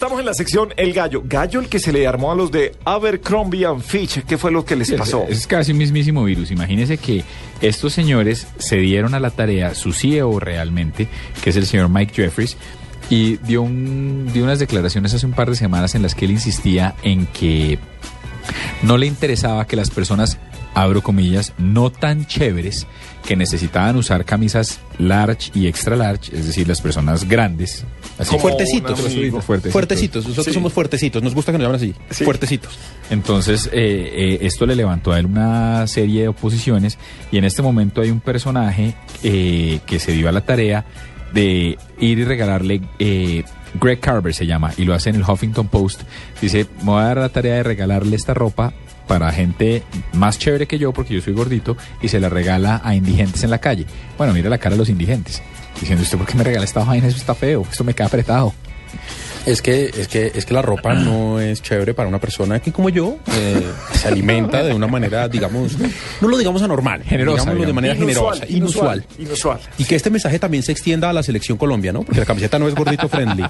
Estamos en la sección El Gallo. Gallo el que se le armó a los de Abercrombie and Fitch. ¿Qué fue lo que les pasó? Es, es casi un mismísimo virus. Imagínese que estos señores se dieron a la tarea, su CEO realmente, que es el señor Mike Jeffries, y dio, un, dio unas declaraciones hace un par de semanas en las que él insistía en que no le interesaba que las personas, abro comillas, no tan chéveres, que necesitaban usar camisas large y extra large, es decir, las personas grandes. Así Como fuertecitos, fuertecitos. fuertecitos. Nosotros Sí. somos fuertecitos. Nos gusta que nos llamen así. Sí. Fuertecitos. Entonces, eh, eh, esto le levantó a él una serie de oposiciones y en este momento hay un personaje eh, que se dio a la tarea de ir y regalarle, eh, Greg Carver se llama, y lo hace en el Huffington Post. Dice, me voy a dar la tarea de regalarle esta ropa para gente más chévere que yo, porque yo soy gordito, y se la regala a indigentes en la calle. Bueno, mira la cara de los indigentes. Diciendo, ¿usted por qué me regala esta vaina? Eso está feo, esto me queda apretado. Es que, es que, es que la ropa no es chévere para una persona que, como yo, eh, se alimenta de una manera, digamos, no lo digamos anormal, Generosa, digámoslo de digamos. manera generosa, inusual. Inusual. Y que este mensaje también se extienda a la selección Colombia, ¿no? Porque la camiseta no es gordito friendly.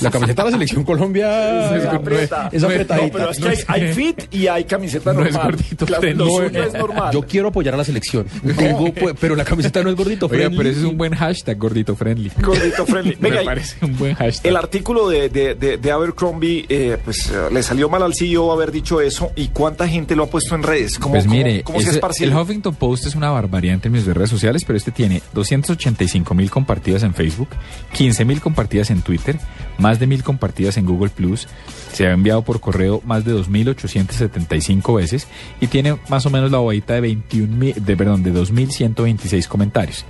la camiseta de la selección Colombia Es aprieta. es apretadita. No, pero es que hay, hay fit y hay camiseta No es normal. gordito friendly. suyo es normal. Yo quiero apoyar a la selección. Tengo, pues, pero la camiseta no es gordito Oiga, friendly. pero ese es un buen hashtag, gordito friendly. Gordito friendly. Venga, me parece un buen hashtag. El artículo de, de, de, de Abercrombie, eh, pues eh, le salió mal al CEO haber dicho eso. ¿Y cuánta gente lo ha puesto en redes? ¿Cómo, Pues mire, cómo ese- el Huffington Post es una barbaridad en términos de redes sociales, pero este tiene 285 mil compartidas en Facebook, 15 mil compartidas en Twitter, más de mil compartidas en Google Plus, se ha enviado por correo más de 2.875 veces y tiene más o menos la bobadita de 21 mil- de perdón, de 2.126 comentarios.